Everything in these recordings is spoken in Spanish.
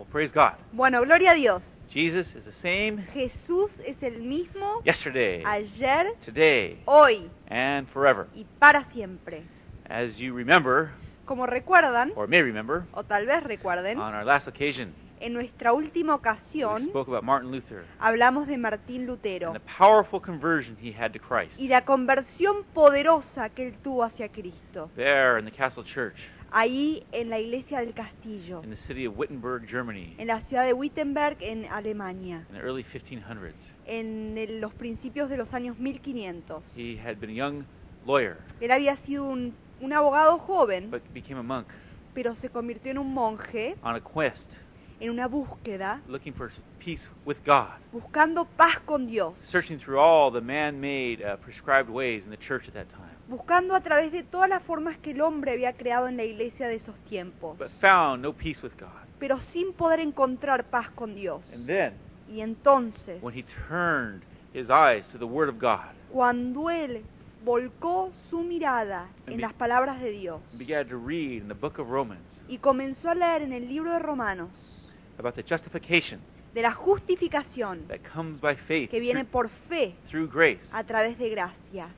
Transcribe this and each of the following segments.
Well, praise God. Bueno, gloria a Dios. Jesus is the same Jesús es el mismo yesterday, ayer, today, hoy and forever. y para siempre. As you remember, Como recuerdan, or may remember, o tal vez recuerden, on our last occasion, en nuestra última we ocasión spoke about Martin Luther hablamos de Martín Lutero and the powerful conversion he had to Christ. y la conversión poderosa que él tuvo hacia Cristo, There in the Castle Church ahí en la iglesia del castillo, in the city of Wittenberg, Germany, en la ciudad de Wittenberg, en Alemania, in the early 1500s. en el- los principios de los años 1500. He had been a young lawyer, Él había sido un, un abogado joven, but became a monk. pero se convirtió en un monje on a quest, en una búsqueda, looking for peace with God, buscando paz con Dios, searching through all the man-made, uh, prescribed ways in the church at that time, buscando a través de todas las formas que el hombre había creado en la iglesia de esos tiempos, but found no peace with God. pero sin poder encontrar paz con Dios. And then, Y entonces, when he turned his eyes to the Word of God, cuando él volcó su mirada en las palabras de Dios began to read in the book of Romans y comenzó a leer en el libro de Romanos about the justification de la justificación that comes by faith que viene por fe through grace, a través de gracia,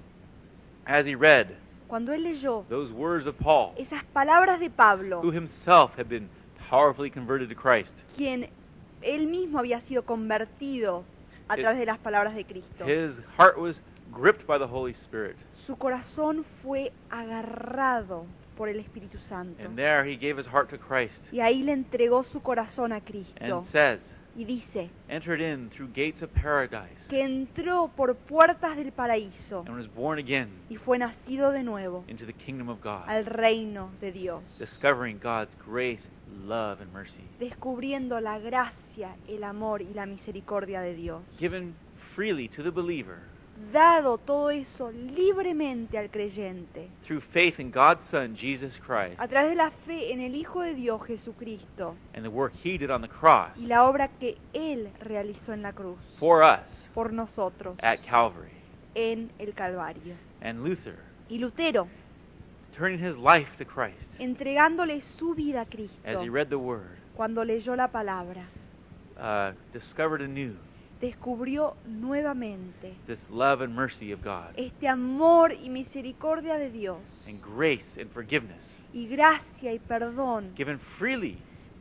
as he read cuando él leyó those words of Paul, esas palabras de Pablo, who himself had been powerfully converted to Christ, quien él mismo había sido convertido a His- través de las palabras de Cristo. his heart was gripped by the Holy Spirit. Su corazón fue agarrado por el Espíritu Santo. And there he gave his heart to Christ Y ahí le entregó su corazón a Cristo. and says, Y dice entered in through gates of paradise que entró por puertas del paraíso and was born again y fue nacido de nuevo into the kingdom of God, al reino de Dios, discovering God's grace, love, and mercy, descubriendo la gracia, el amor y la misericordia de Dios. given freely to the believer Dado todo eso libremente al creyente, through faith in God's Son, Jesus Christ, a través de la fe en el Hijo de Dios Jesucristo. And the work he did on the cross. Y la obra que Él realizó en la cruz. For us. Por nosotros. At Calvary. en el Calvario. And Luther, Y Lutero, turning his life to Christ. Entregándole su vida a as he Cristo read the Word, cuando leyó la palabra, uh, discovered anew descubrió nuevamente this love and mercy of God, este amor y misericordia de Dios and grace and forgiveness y gracia y perdón given freely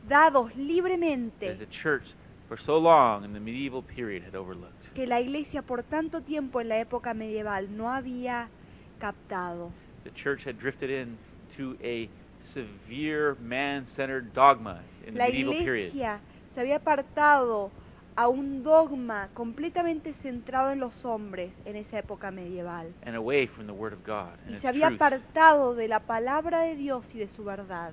dados that libremente the church for so long in the medieval period had overlooked. que la iglesia por tanto tiempo en la época medieval no había captado. The church had drifted into a severe man-centered dogma in the La medieval period. iglesia se había apartado a un dogma completamente centrado en los hombres en esa época medieval. and away from the Word of God and Y se había truth. apartado de la palabra de Dios y de su verdad.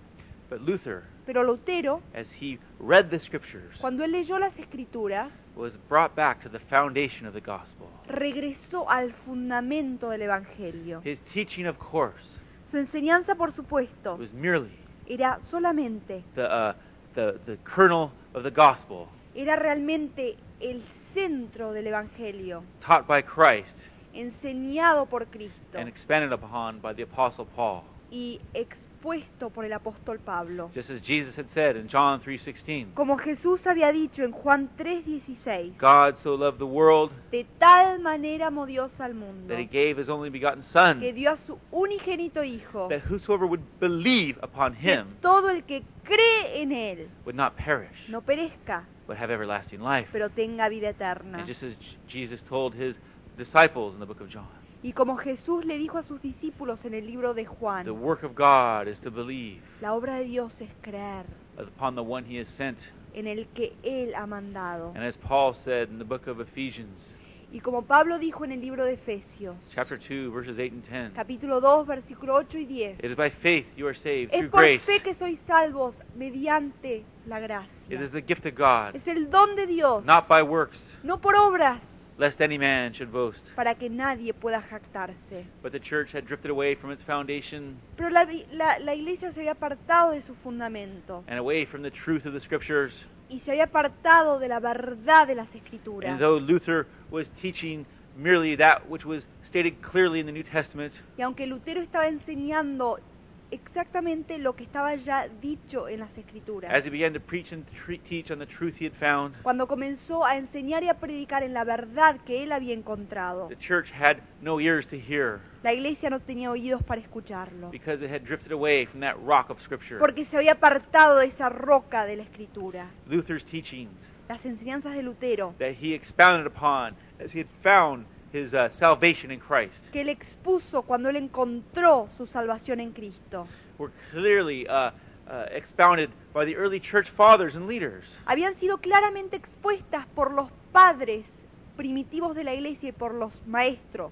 But Luther, Pero Lutero, as he read the Scriptures, cuando él leyó las escrituras, was brought back to the foundation of the gospel. regresó al fundamento del Evangelio. His teaching, of course, Su enseñanza, por supuesto, was merely era solamente, the, uh, the, the kernel of the gospel era realmente el centro del Evangelio, taught by Christ enseñado por Cristo and expanded upon by the Apostle Paul. y expuesto por el apóstol Pablo. Just as Jesus had said in John 3:16, Como Jesús había dicho en Juan 3:16, God so loved the world de tal manera amó Dios al mundo that he gave his only begotten Son, que dio a su unigénito Hijo, that whosoever would believe upon que him todo el que cree en Él would not perish, no perezca, but have everlasting life. pero tenga vida eterna. And just as Jesus told his disciples in the book of John, Y como Jesús le dijo a sus discípulos en el libro de the Juan, work of God is to believe la obra de Dios es creer upon the one he has sent. en el que Él ha mandado. And as Paul said in the book of Ephesians, Y como Pablo dijo en el libro de Efesios, chapter 2, verses 8 and 10, capítulo 2, versículo 8 y 10, it is by faith you are saved es through por grace. fe que sois salvos mediante la It is gracia. the gift of God, Es el don de Dios, not by works, no por obras, lest any man should boast. para que nadie pueda jactarse. But the church had drifted away from its foundation Pero la, la- la iglesia se había apartado de su fundamento and away from the truth of the scriptures. y se había apartado de la verdad de las escrituras. And though Luther was teaching merely that which was stated clearly in the New Testament, Y aunque Lutero estaba enseñando exactamente lo que estaba ya dicho en las escrituras. As he began to preach and tre- teach on the truth he had found, Cuando comenzó a enseñar y a predicar en la verdad que él había encontrado, the church had no ears to hear la iglesia no tenía oídos para escucharlo, because it had drifted away from that rock of Scripture. porque se había apartado de esa roca de la escritura. Luther's teachings Las enseñanzas de Lutero, that he expounded upon as he had found his uh, salvation in Christ. que él expuso cuando él encontró su salvación en Cristo, were clearly uh, uh, expounded by the early church fathers and leaders. habían sido claramente expuestas por los padres primitivos de la iglesia y por los maestros,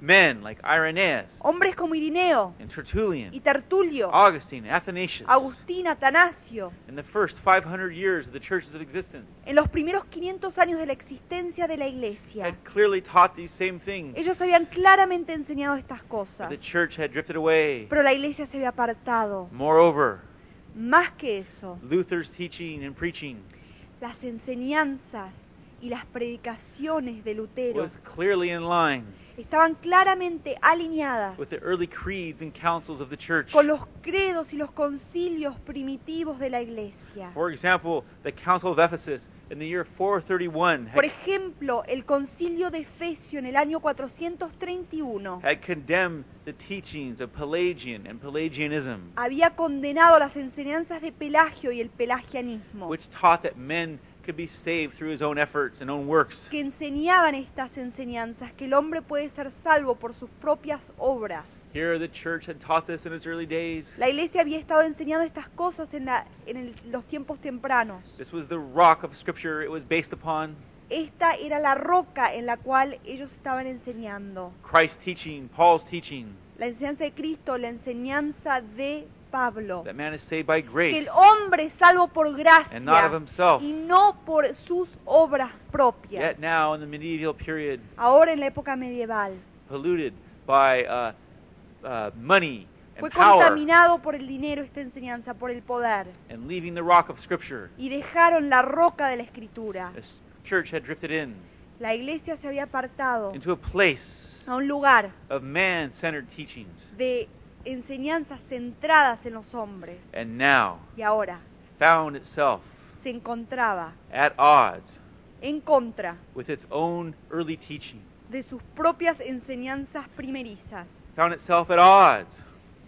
Men like Irenaeus hombres como Irineo and Tertullian, y Tertulio, Augustine, Athanasius, Agustín, Atanasio, in the first 500 years of the church's existence, en los primeros 500 años de la existencia de la iglesia. had clearly taught these same things. Ellos habían claramente enseñado estas cosas, the church had drifted away. pero la iglesia se había apartado. Moreover, Más que eso, Luther's teaching and preaching las enseñanzas y las predicaciones de Lutero was clearly in line estaban claramente alineadas with the early creeds and councils of the church. con los credos y los concilios primitivos de la iglesia. For example, the Council of Ephesus in the year 431 Por had, ejemplo, el concilio de Efesio en el año 431 had condemned the teachings of Pelagian and Pelagianism, había condenado las enseñanzas de Pelagio y el pelagianismo, which taught that men could be saved through his own efforts and own works. que enseñaban estas enseñanzas, que el hombre puede ser salvo por sus propias obras. Here, the church had taught this in its early days. La iglesia había estado enseñando estas cosas en, la- en el- los tiempos tempranos. This was the rock of Scripture it was based upon. Esta era la roca en la cual ellos estaban enseñando. Christ's teaching, Paul's teaching, La enseñanza de Cristo, la enseñanza de Pablo. that man is saved by Que grace el hombre es salvo por gracia and not of himself. y no por sus obras propias. Yet now, in the medieval period, Ahora en la época medieval polluted by uh, uh, money fue and power, contaminado por el dinero esta enseñanza, por el poder. and leaving the rock of Scripture, Y dejaron la roca de la escritura. the church had drifted in La iglesia se había apartado into a place a un lugar of man-centered teachings. de enseñanzas centradas en los hombres. And now Y ahora found itself se encontraba at odds en contra with its own early teaching. de sus propias enseñanzas primerizas. Found itself at odds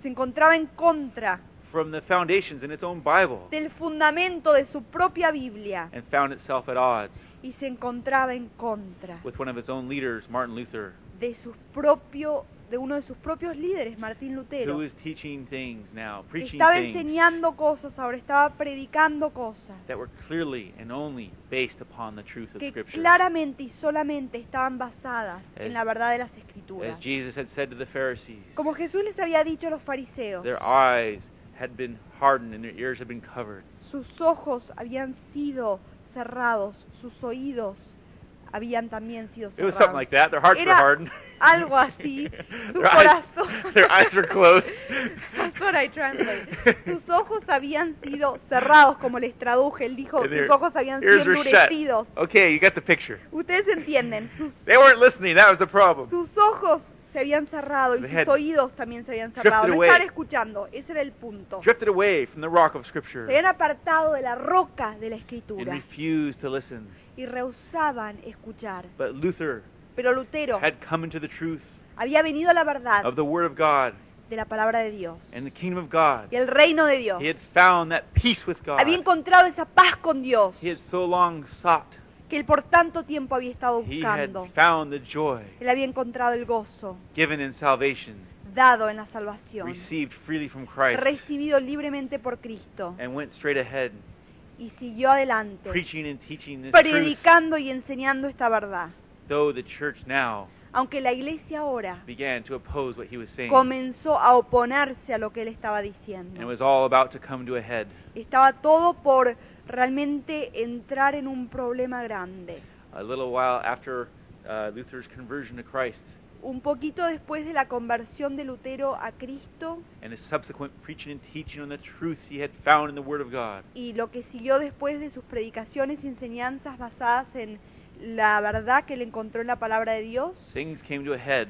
Se encontraba en contra from the foundations in its own Bible. del fundamento de su propia Biblia And found itself at odds y se encontraba en contra with one of its own leaders, Martin Luther, de sus propio de uno de sus propios líderes, Martín who Lutero. is teaching things now, preaching Estaba things enseñando cosas, ahora estaba predicando cosas that were clearly and only based upon the truth of que Scripture. claramente y solamente estaban basadas As- en la verdad de las escrituras. As Jesus had said to the Pharisees, Como Jesús les había dicho a los fariseos, their eyes had been hardened and their ears had been covered. sus ojos habían sido cerrados, sus oídos habían también sido It cerrados. was something like that. Their hearts were hardened. algo así. Su their, eyes, corazón. their eyes were closed. That's what I translate. Sus ojos habían sido cerrados, como les traduje. Él dijo, And sus ojos habían sido endurecidos. Okay, you got the picture. Ustedes entienden, sus, They weren't listening. That was the problem. sus ojos se habían cerrado y sus oídos también se habían cerrado. No estaban escuchando, ese era el punto. Drifted away from the rock of Se habían apartado de la roca de la and escritura refused to listen. Y rehusaban escuchar. But Luther Pero Lutero had come into the truth había venido a la verdad of the Word of God de la palabra de Dios and the kingdom of God. y el reino de Dios. He had found that peace with God Había encontrado esa paz con Dios he had so long sought. que él por tanto tiempo había estado He had buscando. found the joy Él había encontrado el gozo given in salvation, dado en la salvación, received freely from Christ, recibido libremente por Cristo and went straight ahead, y siguió adelante, preaching and teaching this truth. predicando y enseñando esta verdad. Though the church now Aunque la iglesia ahora began to oppose what he was saying, comenzó a oponerse a lo que él estaba and it diciendo. was all about to come to a head. Estaba todo por realmente entrar en un problema grande. A little while after uh, Luther's conversion to Christ Un poquito después de la conversión de Lutero a Cristo and his subsequent preaching and teaching on the truth he had found in the Word of God, y lo que siguió después de sus predicaciones y enseñanzas basadas en la verdad que él encontró en la palabra de Dios, things came to a head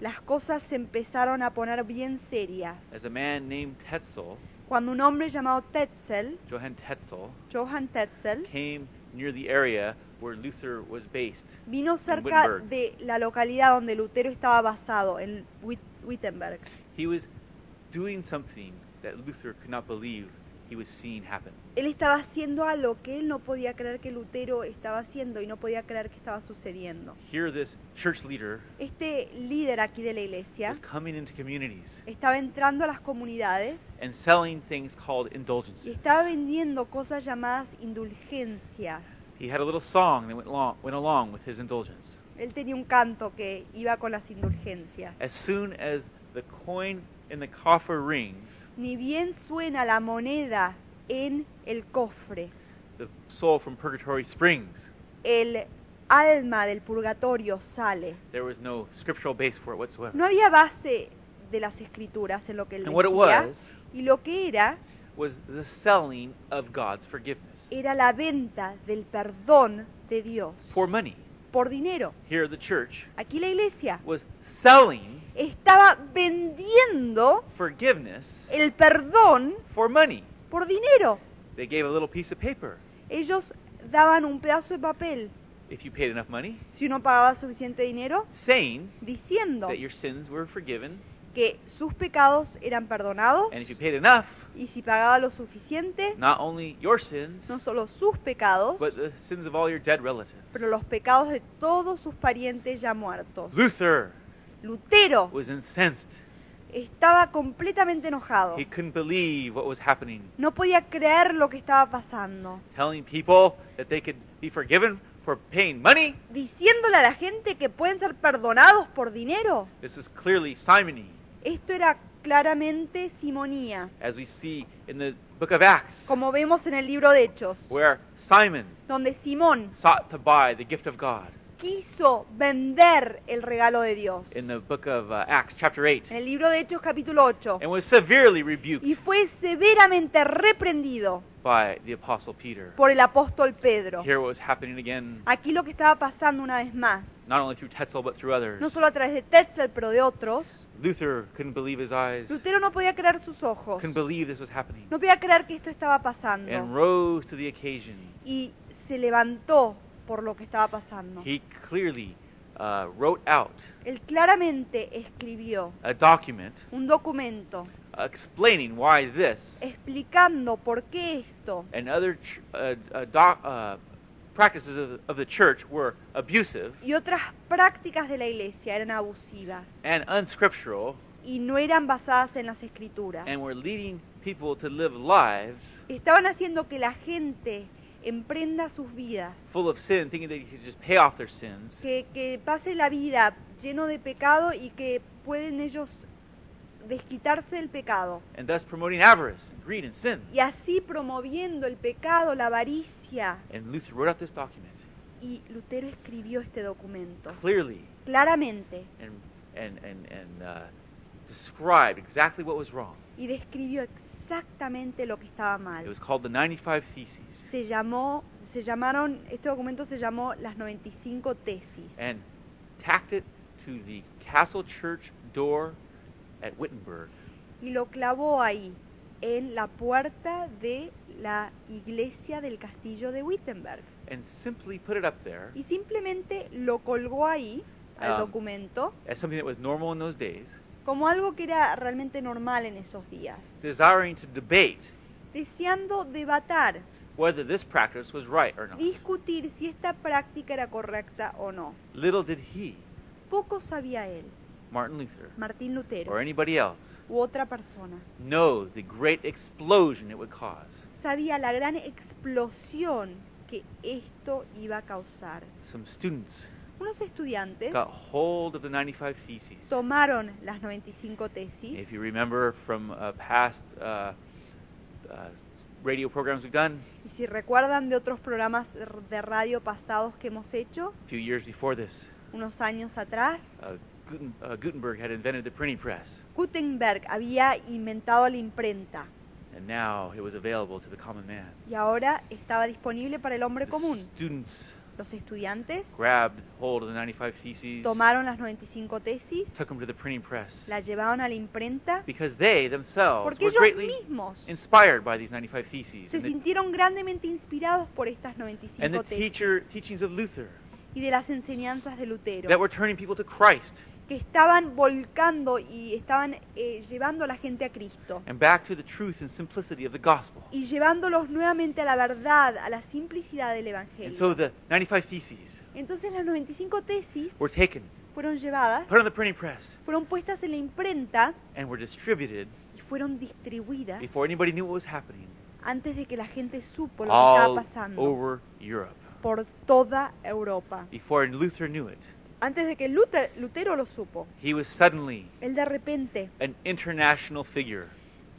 las cosas se empezaron a poner bien serias. as a man named Tetzel, Cuando un hombre llamado Tetzel, Johann Tetzel, Johann Tetzel, came near the area where Luther was based. vino cerca Wittenberg. de la localidad donde Lutero estaba basado, en Wit- Wittenberg. He was doing something that Luther could not believe he was seeing happen. Él estaba haciendo algo que él no podía creer que Lutero estaba haciendo y no podía creer que estaba sucediendo. Here, this church leader Este líder aquí de la iglesia was coming into communities estaba entrando a las comunidades and selling things called y indulgences. estaba vendiendo cosas llamadas indulgencias. He had a little song that went along, went along with his indulgence. Él tenía un canto que iba con las indulgencias. As soon as the coin in the coffer rings, Ni bien suena la moneda en el cofre, the soul from purgatory springs. el alma del purgatorio sale. There was no scriptural base for it whatsoever. No había base de las escrituras en lo que él And what it decía, was y lo que era was the selling of God's forgiveness era la venta del perdón de Dios for money. por dinero. Here, the church Aquí la iglesia was selling estaba vendiendo forgiveness el perdón for money. por dinero. They gave a little piece of paper. Ellos daban un pedazo de papel, If you paid enough money, si uno pagaba suficiente dinero, saying diciendo that your sins were forgiven, que sus pecados eran perdonados and if you paid enough, y si pagaba lo suficiente, not only your sins, no solo sus pecados, but the sins of all your dead relatives. pero los pecados de todos sus parientes ya muertos. Luther Lutero was incensed. estaba completamente enojado. He couldn't believe what was happening, No podía creer lo que estaba pasando. telling people that they could be forgiven for paying money. Diciéndole a la gente que pueden ser perdonados por dinero. This was clearly simony, Esto era claramente simonía, as we see in the book of Acts, como vemos en el libro de Hechos, where Simon donde Simón sought to buy the gift of God. Quiso vender el regalo de Dios. In the book of uh, Acts, chapter 8, En el libro de Hechos capítulo 8. and was severely rebuked Y fue severamente reprendido by the apostle Peter. por el apóstol Pedro. Here, what was happening again, Aquí lo que estaba pasando una vez más, not only through Tetzel but through others. no solo a través de Tetzel, pero de otros, Luther couldn't believe his eyes, Lutero no podía creer sus ojos. couldn't believe this was happening, No podía creer que esto estaba and pasando. rose to the occasion. Y se levantó por lo que estaba pasando. He clearly uh, wrote out Él claramente escribió a document un documento explaining why this explicando por qué esto and other ch- uh, uh, doc- uh, practices of, of the church were abusive y otras prácticas de la iglesia eran abusivas and unscriptural y no eran basadas en las escrituras. and were leading people to live lives Estaban haciendo que la gente emprenda sus vidas, full of sin, thinking that could just pay off their sins, que, que pase la vida lleno de pecado y que pueden ellos desquitarse del pecado. and thus promoting avarice, greed, and sin. Y así promoviendo el pecado, la avaricia. And Luther wrote out this document Y Lutero escribió este documento clearly claramente and, and, and, and uh, described exactly what was wrong. y describió exactamente lo que estaba It mal. was called the 95 Theses. Se llamó, se llamaron, este documento se llamó las 95 tesis and tacked it to the castle church door at Wittenberg. y lo clavó ahí en la puerta de la iglesia del castillo de Wittenberg and simply put it up there y simplemente lo colgó ahí al Um, documento as something that was normal in those days, como algo que era realmente normal en esos días, desiring to debate deseando debatar, whether this practice was right or not. discutir si esta práctica era correcta o no. Little did he, Poco sabía él, Martin Luther, Martín Lutero or anybody else, u otra persona, know the great explosion it would cause. sabía la gran explosión que esto iba a causar. Some students Unos estudiantes got hold of the 95 Theses. tomaron las 95 tesis If you remember from uh, past uh, uh, radio programs we've done, y si recuerdan de otros programas de- radio pasados que hemos hecho, a few years before this, unos años atrás, uh, Guten, uh, Gutenberg had invented the printing press, Gutenberg había inventado la imprenta and now it was available to the common man. y ahora estaba disponible para el hombre The común. students Los estudiantes grabbed hold of the 95 Theses, tomaron las 95 tesis, took them to the printing press, la llevaron a la imprenta, because they themselves porque were ellos greatly mismos inspired by these 95 Theses. se and the, sintieron grandemente inspirados por estas and the 95 tesis. teacher, teachings of Luther y de las enseñanzas de Lutero, that were turning people to Christ que estaban volcando y estaban eh, llevando a la gente a Cristo and back to the truth and simplicity of the gospel. y llevándolos nuevamente a la verdad, a la simplicidad del And Evangelio. so the 95 Theses Entonces las 95 tesis were taken, fueron llevadas, put on the printing press, fueron puestas en la imprenta and were distributed y fueron distribuidas before anybody knew what was happening antes de que la gente supo lo que estaba pasando over Europe. por toda Europa. Before Luther knew it, Antes de que Lute- Lutero lo supo, he was suddenly él de repente an international figure.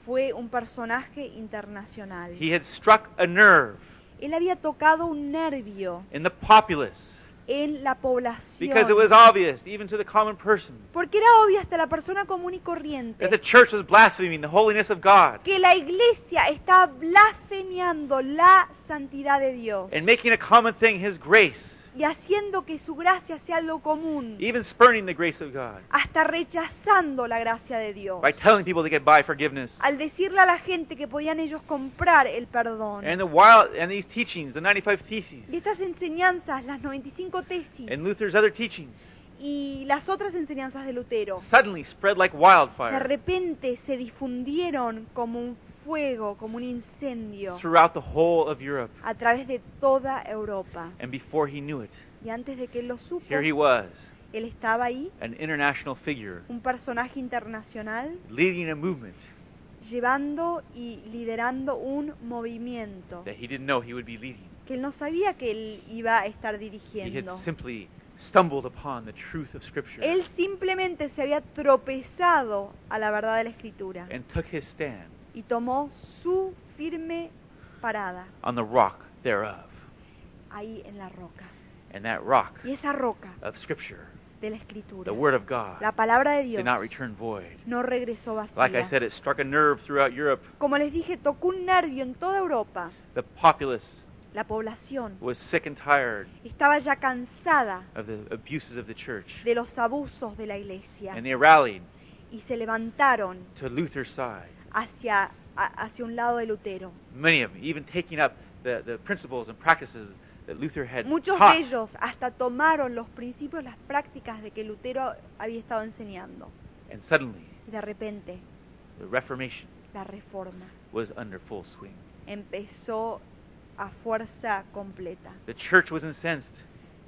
fue un personaje internacional. He had struck a nerve Él había tocado un nervio in the populace en la población. because it was obvious, even to the common person, Porque era obvio hasta la persona común y corriente that the church was blaspheming the holiness of God que la iglesia está blasfemiando la santidad de Dios and making a common thing his grace, y haciendo que su gracia sea lo común, even spurning the grace of God hasta rechazando la gracia de Dios. by telling people they could buy forgiveness. Al decirle a la gente que podían ellos comprar el perdón. And the wild and these teachings, the 95 theses, Y estas enseñanzas, las 95 tesis and Luther's other teachings, y las otras enseñanzas de Lutero, suddenly spread like de wildfire repente se difundieron como un fuego, como un incendio throughout the whole of Europe. a través de toda Europa. And before he knew it, Y antes de que él lo supo, here he was, él estaba ahí, an international figure, un personaje internacional, leading a movement llevando y liderando un movimiento that he didn't know he would be leading. que él no sabía que él iba a estar He had dirigiendo. simply stumbled upon the truth of Scripture Él simplemente se había tropezado a la verdad de la Escritura and took his stand y tomó su firme parada on the rock thereof. ahí en la roca. And that rock Y esa roca of Scripture, de la Escritura, the Word of God, la palabra de did Dios, not return void. no regresó Like I vacía. said, it struck a nerve throughout Europe. Como les dije, tocó un nervio en toda Europa. The populace La población was sick and tired estaba ya cansada of the abuses of the church. de los abusos de la iglesia And they rallied y se levantaron to Luther's side. Hacia, hacia un lado de Lutero. Many of them even taking up the, the principles and practices that Luther had Muchos taught. de ellos hasta tomaron los principios, las prácticas de que Lutero había estado enseñando. And suddenly, Y de repente, the Reformation la reforma was under full swing. empezó a fuerza completa. The church was incensed,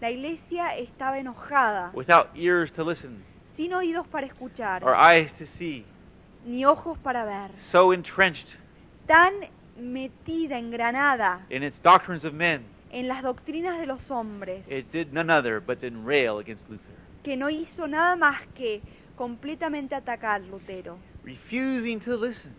La iglesia estaba enojada, without ears to listen sin oídos para escuchar, or eyes to see, ni ojos para ver, so entrenched tan metida, engranada in its doctrines of men, en las doctrinas de los hombres, it did none other but rail against Luther, que no hizo nada más que completamente atacar Lutero, refusing to listen,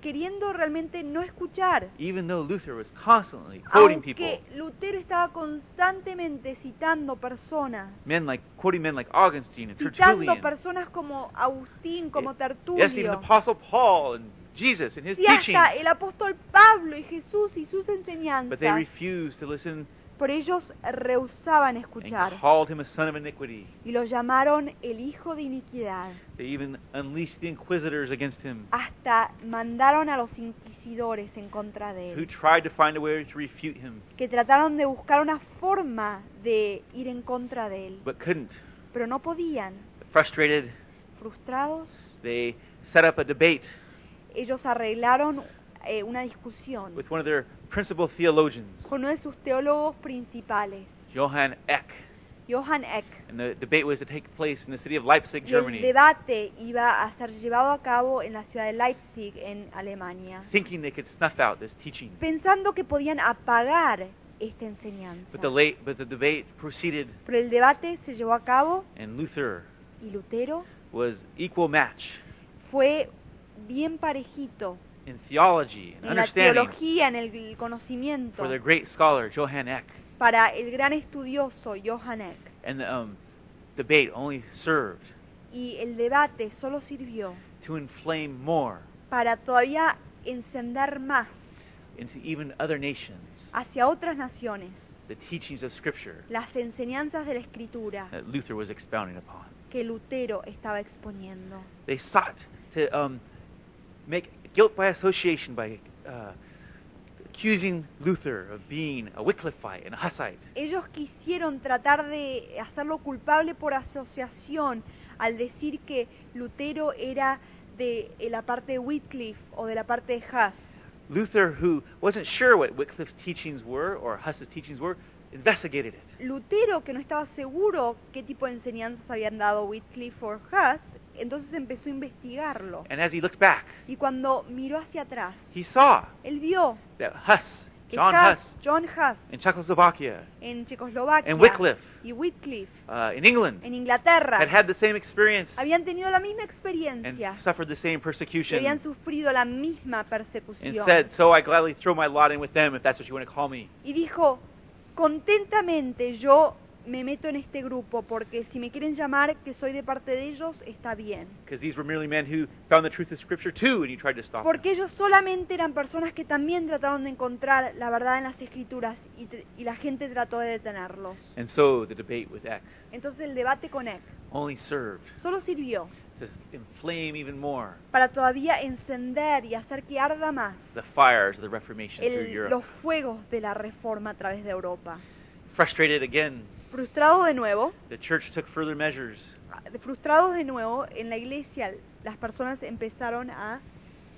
queriendo realmente no escuchar, even though Luther was constantly quoting people, aunque Lutero estaba constantemente citando personas, men like quoting men like Augustine and citando Tertullian, personas como Agustín, como yes, even the Apostle Paul and Jesus and his teachings, el apóstol Pablo y Jesús y sus but they enseñanzas, refused to listen por ellos rehusaban and escuchar called him a son of iniquity. y lo llamaron el hijo de iniquidad. They even unleashed the inquisitors against him, Hasta mandaron a los inquisidores en contra de who él, tried to find a way to refute him, que trataron de buscar una forma de ir en contra de él, but couldn't. pero no podían. Frustrated, Frustrados, they set up a debate ellos arreglaron eh, una discusión with one of their principal theologians, con uno de sus teólogos principales, Johann Eck. Johann Eck. And the debate was to take place in the city of Leipzig, Y el Germany, debate iba a ser llevado a cabo en la ciudad de Leipzig, en Alemania, thinking they could snuff out this teaching. pensando que podían apagar esta enseñanza. But the, late, but the debate proceeded, Pero el debate se llevó a cabo and Luther y Lutero was equal match fue bien parejito in theology and en la understanding teología, en el conocimiento, for the great scholar Johann Eck. para el gran estudioso Johann Eck. And the um, debate only served Y el debate solo sirvió to inflame more para todavía encender más into even other nations hacia otras naciones the teachings of Scripture las enseñanzas de la Escritura that Luther was expounding upon. que Lutero estaba exponiendo. They sought to um, make guilt by association by uh, accusing Luther of being a Wycliffite and a Hussite. Ellos quisieron tratar de hacerlo culpable por asociación al decir que Lutero era de la parte de Wycliffe o de la parte de Huss. Luther, who wasn't sure what Wycliffe's teachings were or Huss's teachings were, investigated it. Lutero, que no estaba seguro qué tipo de enseñanzas habían dado Wycliffe o Huss, entonces empezó a investigarlo. And as he looked back, Y cuando miró hacia atrás, he saw él vio that Huss, John Huss, John Huss in Czechoslovakia, en Checoslovaquia and Wycliffe y Wycliffe uh, in England en Inglaterra had had the same experience habían tenido la misma and experiencia, suffered the same persecution. habían sufrido la misma And persecución. said, So I gladly throw my lot in with them, if that's what you want to call me. Y dijo, contentamente yo me meto en este grupo, porque si me quieren llamar que soy de parte de ellos, está bien. Because these were merely men who found the truth of Scripture too, and he tried to stop them. Porque ellos solamente eran personas que también trataron de encontrar la verdad en las escrituras y, y la gente trató de detenerlos. And so the debate with Eck Entonces el debate con Eck only served solo sirvió to inflame even more para todavía encender y hacer que arda más the fires of the Reformation through el- Europe. los fuegos de la reforma a través de Europa. Frustrated again, Frustrados de nuevo, the church took further measures. frustrados de nuevo, en la iglesia las personas empezaron a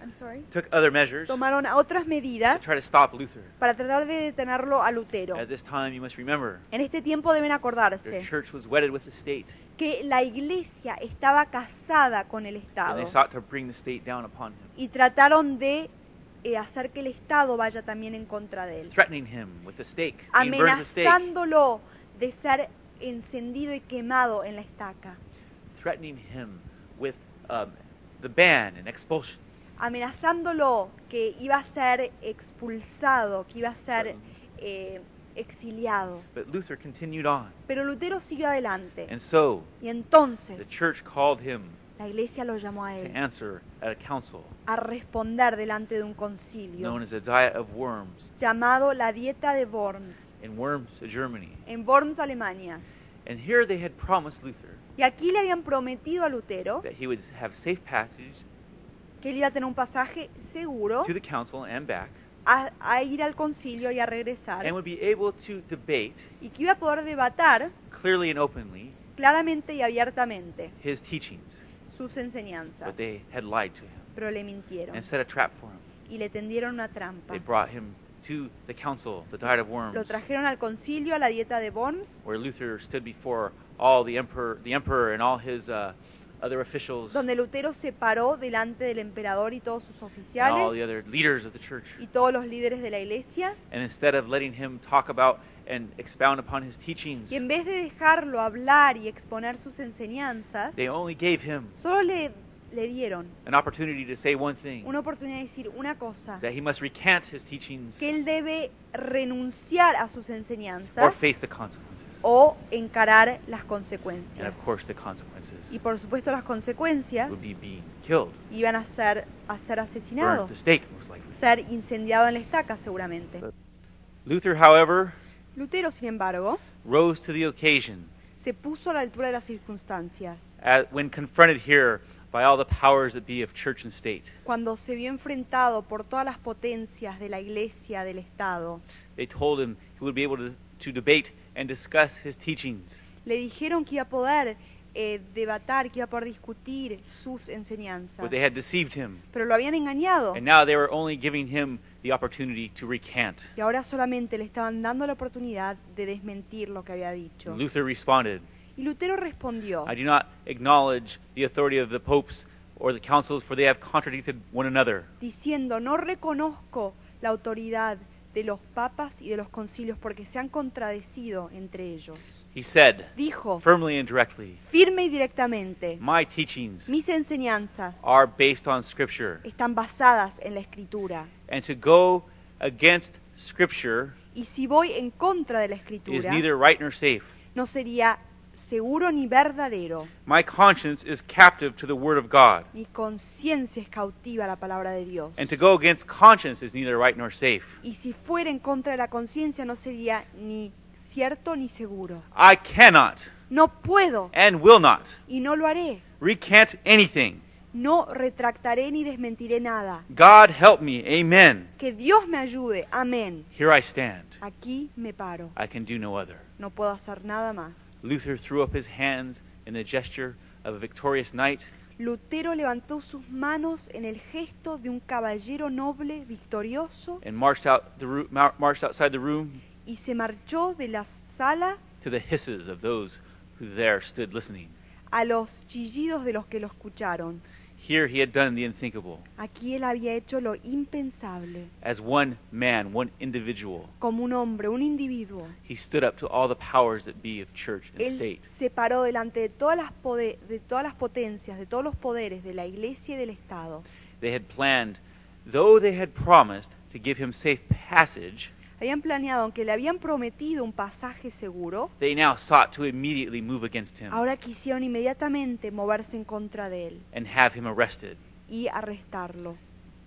I'm sorry, took other measures to tomaron otras medidas try to stop Luther. para tratar de detenerlo a Lutero. At this time, you must remember, En este tiempo deben the acordarse church was wedded with the state, que la iglesia estaba casada con el and Estado they sought to bring the state down upon him, y trataron de eh, hacer que el Estado vaya también en contra de él, threatening him with the stake, at the stake, amenazándolo de ser encendido y quemado en la estaca, threatening him with um, the ban and expulsion. amenazándolo que iba a ser expulsado, que iba a ser eh, exiliado. But Luther continued on, Pero Lutero siguió adelante. And so y entonces the church called him la iglesia lo llamó a to él answer at a council a responder delante de un concilio known as a diet of worms. llamado la dieta de Worms, in Worms, Germany. en Worms, Alemania. And here they had promised Luther Y aquí le habían prometido a Lutero that he would have safe passage que él iba a tener un pasaje seguro to the council and back, a, a ir al concilio y a regresar, and would be able to debate y que iba a poder debatar clearly and openly claramente y abiertamente his teachings, sus enseñanzas. but they had lied to him Pero le mintieron and set a trap for him. y le tendieron una trampa. They brought him to the council, the diet of Lo worms, trajeron al concilio, a la dieta de Worms, where Luther stood before all the emperor, the emperor and all his uh, other officials donde Lutero se paró delante del emperador y todos sus and all oficiales the other leaders of the church. y todos los líderes de la iglesia. And instead of letting him talk about and expound upon his teachings, Y en vez de dejarlo hablar y exponer sus enseñanzas, they only gave him solo le, le dieron an opportunity to say one thing una oportunidad de decir una cosa, that he must recant his teachings que él debe renunciar a sus or enseñanzas face the consequences. o encarar las And consecuencias. of course, the consequences Y por supuesto las consecuencias would be being killed, iban a ser, a ser burned asesinado, at the stake, most likely. ser incendiado en la estaca seguramente. Luther, however, Lutero, sin embargo, rose to the occasion se puso a la altura de las circunstancias at, when confronted here by all the powers that be of church and state. cuando se vio enfrentado por todas las potencias de la iglesia, del Estado. They told him he would be able to, to debate and discuss his teachings. Le dijeron que iba a poder eh, debatar, que iba a poder discutir sus enseñanzas. But they had deceived him. Pero lo habían engañado. And now they were only giving him the opportunity to recant. Y ahora solamente le estaban dando la oportunidad de desmentir lo que había dicho. Luther responded, Y Lutero respondió, I do not acknowledge the authority of the popes or the councils, for they have contradicted one another. diciendo, no reconozco la autoridad de los papas y de los concilios porque se han contradecido entre ellos. He said, Dijo, firmly and directly, firme y directamente, My teachings mis enseñanzas are based on Scripture. están basadas en la escritura. And to go against Scripture Y si voy en contra de la is escritura, neither right nor safe. no sería seguro ni verdadero. My conscience is captive to the Word of God. Mi conciencia es cautiva a la palabra de Dios. And to go against conscience is neither right nor safe. Y si fuera en contra de la conciencia no sería ni cierto ni seguro. I cannot No puedo and will not y no lo haré. recant anything. No retractaré ni desmentiré nada. God help me. Amen. Que Dios me ayude. Amén. Here I stand. Aquí me paro. I can do no other. No puedo hacer nada más. Luther threw up his hands in the gesture of a victorious knight Lutero levantó sus manos en el gesto de un caballero noble victorioso and marched out the roo- mar- marched outside the room y se marchó de la sala to the hisses of those who there stood listening. a los chillidos de los que lo escucharon. Here he had done the unthinkable. Aquí él había hecho lo impensable. As one man, one individual, Como un hombre, un individuo, he stood up to all the powers that be of church and él state. se paró delante de todas las pode- de todas las potencias, de todos los poderes de la Iglesia y del Estado. They had planned, though they had promised to give him safe passage, Habían planeado, aunque le habían prometido un pasaje seguro, they now sought to immediately move against him ahora quisieron inmediatamente moverse en contra de él and have him arrested, y arrestarlo,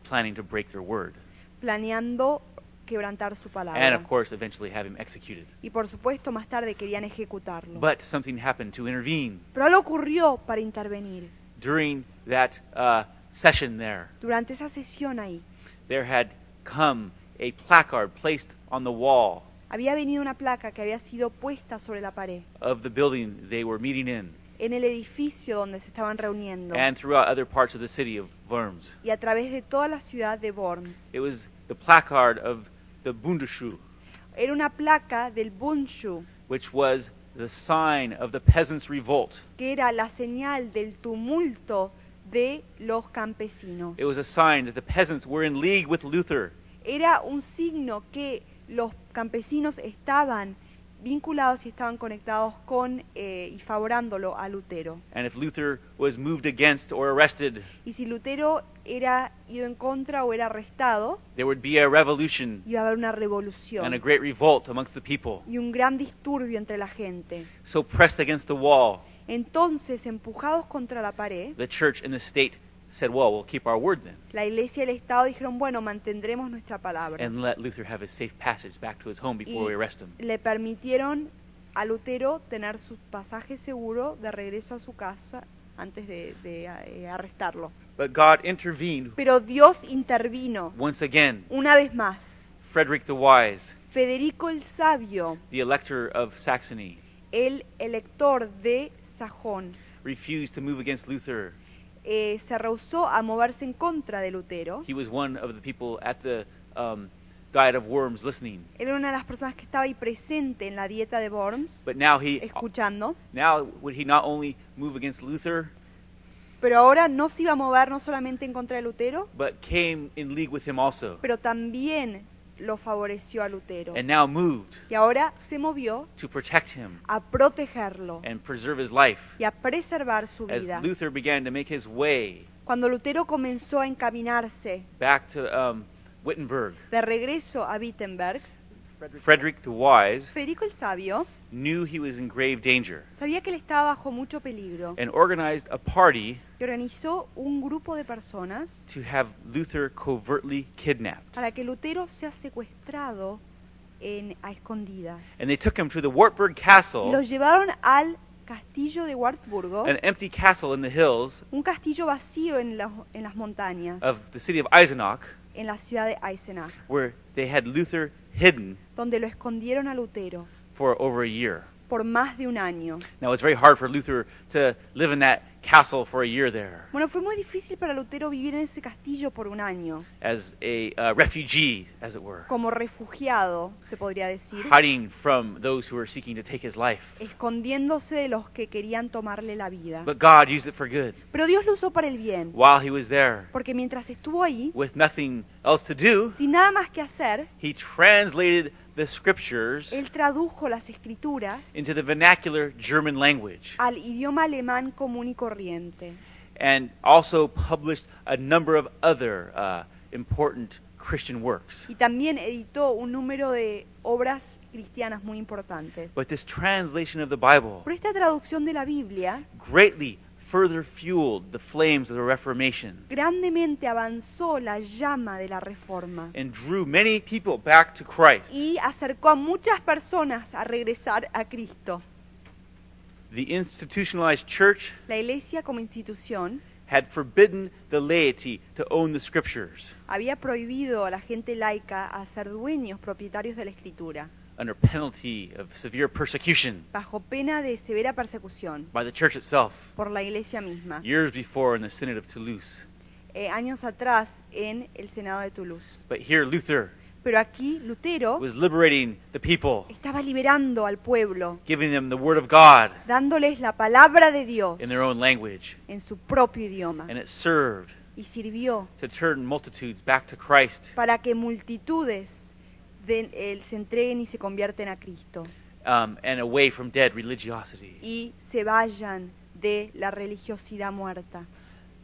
planning to break their word. planeando quebrantar su And palabra. of course, eventually have him executed. Y por supuesto, más tarde querían ejecutarlo. But something happened to intervene. Pero algo ocurrió para intervenir. During that uh, session there, Durante esa sesión ahí, there had come a placard placed on the wall había venido una placa que había sido puesta sobre la pared, of the building they were meeting in en el edificio donde se estaban reuniendo, and throughout other parts of the city of Worms. y a través de toda la ciudad de Worms. It was the placard of the Bundesschule, Era una placa del Bundschuh, which was the sign of the peasants' revolt. que era la señal del tumulto de los campesinos. It was a sign that the peasants were in league with Luther Era un signo que los campesinos estaban vinculados y estaban conectados con eh, y favorándolo a Lutero. and if Luther was moved against or arrested, Y si Lutero era ido en contra o era arrestado, there would be a revolution iba a haber una and a revolución great revolt amongst the people. y un gran disturbio entre la gente. So pressed against the wall, Entonces, empujados contra la pared, the church and the state said, "Well, we'll keep our word then, la iglesia y el Estado dijeron, bueno, mantendremos nuestra palabra. and let Luther have his safe passage back to his home before we arrest him." le permitieron a Lutero tener su pasaje seguro de regreso a su casa antes de, de, eh, arrestarlo. But God intervened Pero Dios intervino once again. una vez más. Frederick the Wise, Federico el Sabio, the elector of Saxony, el elector de Sajón, refused to move against Luther. Eh, se rehusó a moverse en contra de Lutero. He was one of the people at the um, Diet of Worms listening. Era una de las personas que estaba ahí presente en la dieta de Worms, But now he escuchando. now would he not only move against Luther, Pero ahora no se iba a mover no solamente en contra de Lutero, but came in league with him also, pero también lo favoreció a Lutero. and now moved Y ahora se movió to protect him a protegerlo and preserve his life. y a preservar su As vida. Luther began to make his way Cuando Lutero comenzó a encaminarse back to um, Wittenberg, de regreso a Wittenberg, Frederick the Wise Federico el Sabio knew he was in grave danger sabía que él estaba bajo mucho peligro and organized a party y organizó un grupo de personas to have Luther covertly kidnapped. para que Lutero sea secuestrado en, a escondidas. And they took him to the Wartburg Castle, lo llevaron al castillo de Wartburgo, an empty castle in the hills un castillo vacío en, las- en las montañas, of the city of Eisenach, en la ciudad de Eisenach, where they had Luther hidden donde lo escondieron a Lutero for over a year. por más de un año. Now, it's very hard for Luther to live in that castle for a year there Bueno, fue muy difícil para Lutero vivir en ese castillo por un año, as a uh, refugee, as it were, como refugiado, se podría decir, hiding from those who were seeking to take his life. escondiéndose de los que querían tomarle la vida. But God used it for good. Pero Dios lo usó para el bien, While he was there, porque mientras estuvo ahí, with nothing else to do, sin nada más que hacer, he translated the scriptures él tradujo las escrituras into the vernacular German language al idioma alemán común y corriente. and also published a number of other uh, important Christian works. y también editó un número de obras cristianas muy importantes. But this translation of the Bible Pero esta traducción de la Biblia greatly further fueled the flames of the Reformation grandemente avanzó la llama de la reforma and drew many people back to Christ. y acercó a muchas personas a regresar a Cristo. The institutionalized church La iglesia como institución had forbidden the laity to own the scriptures había prohibido a la gente laica a ser dueños propietarios de la escritura, under penalty of severe persecution bajo pena de severa persecución by the church itself por la iglesia misma, years before in the Synod of Toulouse. eh, años atrás en el Senado de Toulouse. But here Luther Pero aquí Lutero was liberating the people, estaba liberando al pueblo, giving them the word of God dándoles la palabra de Dios in their own language, en su propio idioma and it served y sirvió to turn multitudes back to Christ para que multitudes eh, se entreguen y se convierten a Cristo um, and away from dead religiosity. y se vayan de la religiosidad muerta.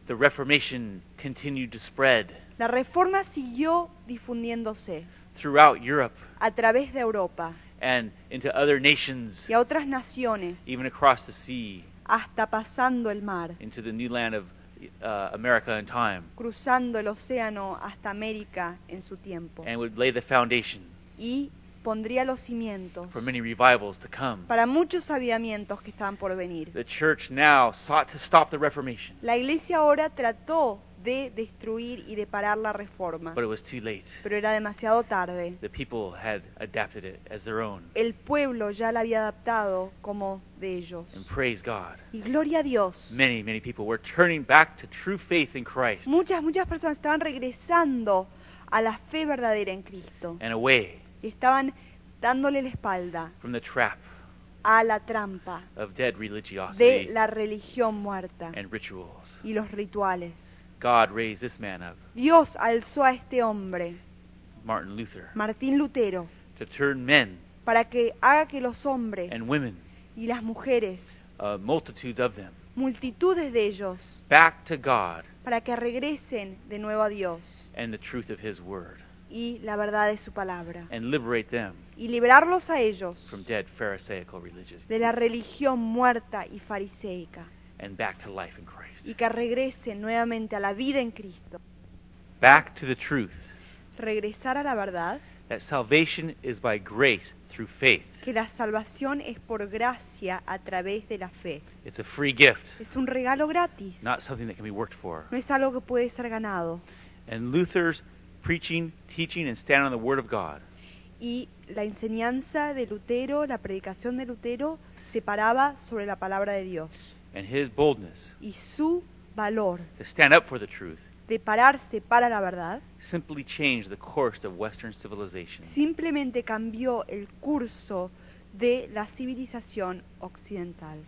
The Reformation continued to spread La reforma siguió difundiéndose throughout Europe a través de Europa and into other nations, y a otras naciones, even across the sea, hasta pasando el mar, into the new land of uh, America in time, cruzando el océano hasta América en su tiempo. and would lay the foundation Y pondría los cimientos for many revivals to come. para muchos avivamientos que estaban por venir. The church now sought to stop the Reformation, La iglesia ahora trató de destruir y de parar la reforma, but it was too late. pero era demasiado tarde. The people had adapted it as their own. El pueblo ya la había adaptado como de ellos. And praise God. Y gloria a Dios. Many, many people were turning back to true faith in Christ Muchas, muchas personas estaban regresando a la fe verdadera en Cristo and away y estaban dándole la espalda from the trap a la trampa of dead de religiosity la religión muerta and rituals. y los rituales. God raised this man up, Dios alzó a este hombre, Martin Luther, Martín Lutero, to turn men para que haga que los hombres and women, y las mujeres, uh, multitudes of them, multitudes de ellos, back to God para que regresen de nuevo a Dios and the truth of His Word, y la verdad de su palabra. and liberate them Y liberarlos a ellos from dead Pharisaical religion de la religión muerta y fariseica and back to life in y Christ. que regresen nuevamente a la vida en Cristo. Back to the truth Regresar a la verdad, that salvation is by grace through faith. que la salvación es por gracia a través de la fe. It's a free gift, Es un regalo gratis, not something that can be worked for. no es algo que puede ser ganado. And Luther's preaching, teaching, and stand on the Word of God Y la enseñanza de Lutero, la predicación de Lutero, se paraba sobre la palabra de Dios. And his boldness Y su valor to stand up for the truth de pararse para la verdad simply changed the course of Western civilization. simplemente cambió el curso de la civilización occidental.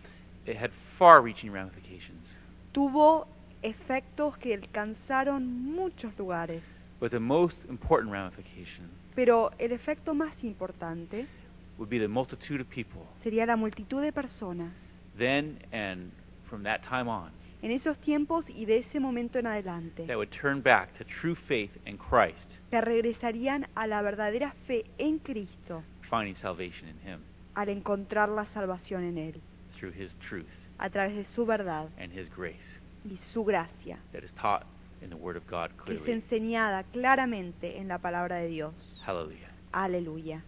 It had far reaching ramifications. Tuvo efectos que alcanzaron muchos lugares, But the most important ramification pero el efecto más importante would be the multitude of people sería la multitud de personas then and from that time on en esos tiempos y de ese momento en adelante that would turn back to true faith in Christ, que regresarían a la verdadera fe en Cristo finding salvation in Him al encontrar la salvación en Él, through His truth a través de su verdad and His grace y su gracia, that is taught in the Word of God que es clearly. enseñada claramente en la palabra de Dios. Hallelujah. Aleluya.